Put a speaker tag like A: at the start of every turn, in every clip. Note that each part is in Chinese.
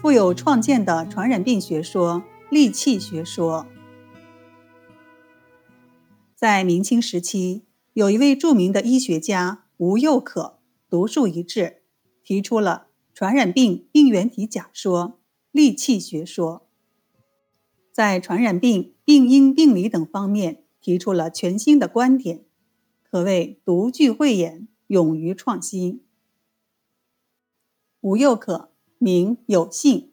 A: 富有创建的传染病学说——戾气学说。在明清时期，有一位著名的医学家吴又可，独树一帜，提出了传染病病原体假说、戾气学说，在传染病病因、病理等方面提出了全新的观点，可谓独具慧眼，勇于创新。吴又可，名有信，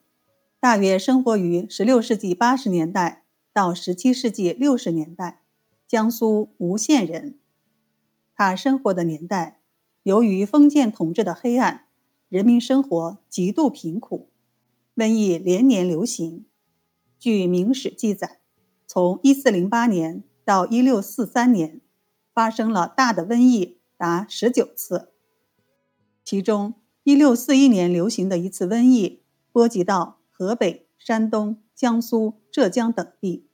A: 大约生活于16世纪80年代到17世纪60年代。江苏吴县人，他生活的年代，由于封建统治的黑暗，人民生活极度贫苦，瘟疫连年流行。据《明史》记载，从1408年到1643年，发生了大的瘟疫达十九次。其中，1641年流行的一次瘟疫，波及到河北、山东、江苏、浙江等地。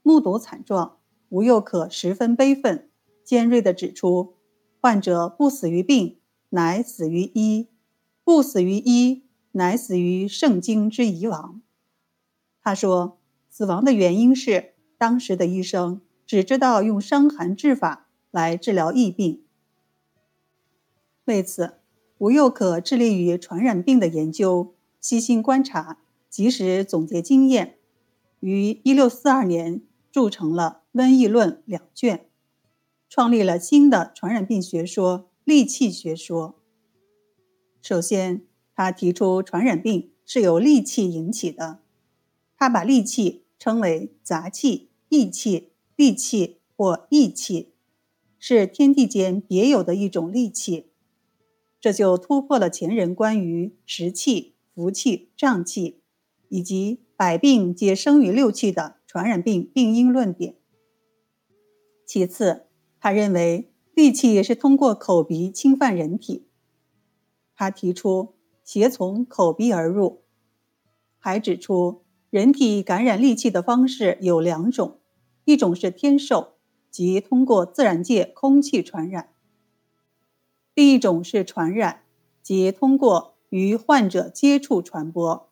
A: 目睹惨状，吴又可十分悲愤，尖锐地指出：患者不死于病，乃死于医；不死于医，乃死于圣经之遗亡。他说，死亡的原因是当时的医生只知道用伤寒治法来治疗疫病。为此，吴又可致力于传染病的研究，悉心观察，及时总结经验，于一六四二年。著成了《瘟疫论》两卷，创立了新的传染病学说——戾气学说。首先，他提出传染病是由戾气引起的，他把戾气称为杂气、异气、戾气或异气，是天地间别有的一种戾气。这就突破了前人关于食气、福气、胀气以及百病皆生于六气的。传染病病因论点。其次，他认为戾气是通过口鼻侵犯人体。他提出邪从口鼻而入，还指出人体感染戾气的方式有两种：一种是天授，即通过自然界空气传染；另一种是传染，即通过与患者接触传播。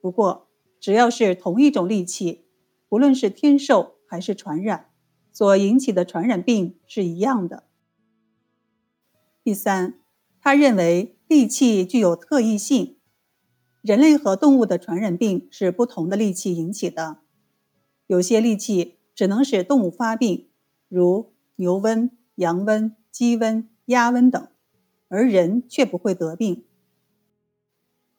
A: 不过，只要是同一种戾气，不论是天授还是传染，所引起的传染病是一样的。第三，他认为戾气具有特异性，人类和动物的传染病是不同的戾气引起的。有些戾气只能使动物发病，如牛瘟、羊瘟、鸡瘟、鸭瘟等，而人却不会得病。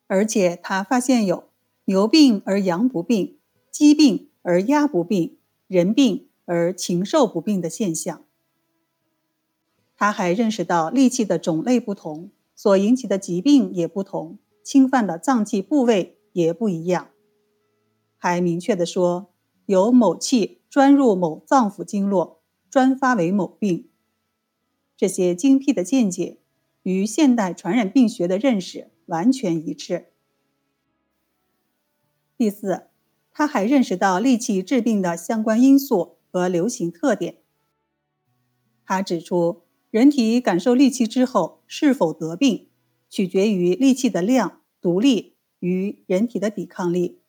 A: 而且他发现有。牛病而羊不病，鸡病而鸭不病，人病而禽兽不病的现象。他还认识到戾气的种类不同，所引起的疾病也不同，侵犯的脏器部位也不一样。还明确地说，有某气专入某脏腑经络，专发为某病。这些精辟的见解与现代传染病学的认识完全一致。第四，他还认识到戾气治病的相关因素和流行特点。他指出，人体感受戾气之后是否得病，取决于戾气的量、毒力与人体的抵抗力。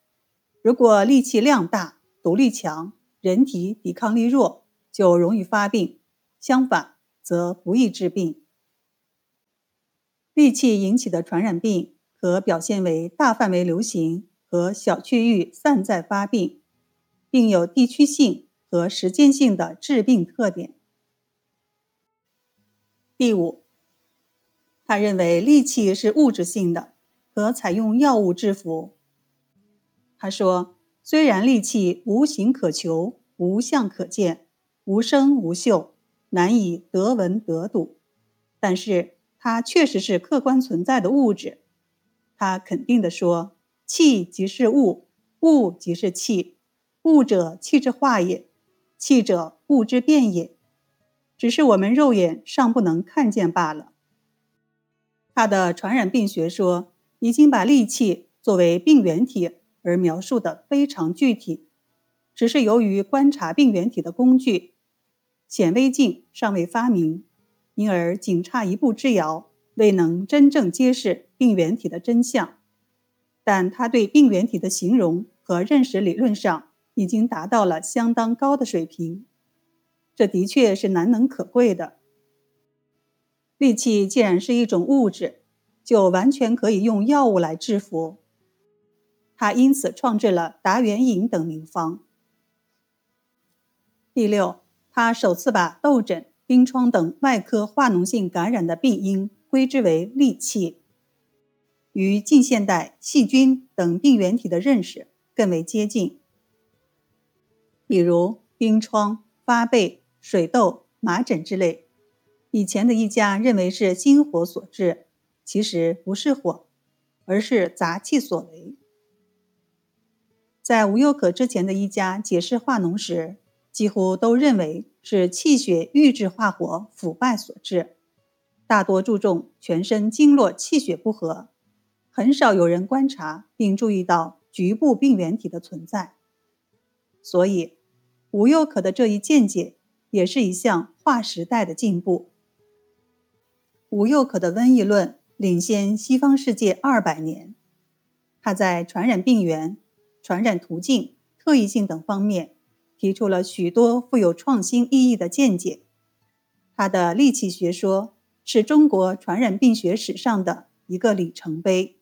A: 如果戾气量大、毒力强，人体抵抗力弱，就容易发病；相反，则不易治病。戾气引起的传染病可表现为大范围流行。和小区域散在发病，并有地区性和时间性的致病特点。第五，他认为戾气是物质性的，可采用药物制服。他说，虽然戾气无形可求、无相可见、无声无嗅，难以得闻得睹，但是它确实是客观存在的物质。他肯定地说。气即是物，物即是气，物者气之化也，气者物之变也，只是我们肉眼尚不能看见罢了。他的传染病学说已经把戾气作为病原体而描述的非常具体，只是由于观察病原体的工具显微镜尚未发明，因而仅差一步之遥，未能真正揭示病原体的真相。但他对病原体的形容和认识理论上已经达到了相当高的水平，这的确是难能可贵的。戾气既然是一种物质，就完全可以用药物来制服。他因此创制了达原饮等名方。第六，他首次把痘疹、冰疮等外科化脓性感染的病因归之为戾气，与近现代细菌等病原体的认识更为接近。比如冰疮、发背、水痘、麻疹之类，以前的医家认为是心火所致，其实不是火，而是杂气所为。在无忧可之前的医家解释化脓时，几乎都认为是气血郁滞化火腐败所致，大多注重全身经络气血不和，很少有人观察并注意到局部病原体的存在。所以，无忧可的这一见解也是一项划时代的进步。无忧可的瘟疫论领先西方世界二百年，他在传染病源、传染途径、特异性等方面。提出了许多富有创新意义的见解。他的戾气学说是中国传染病学史上的一个里程碑。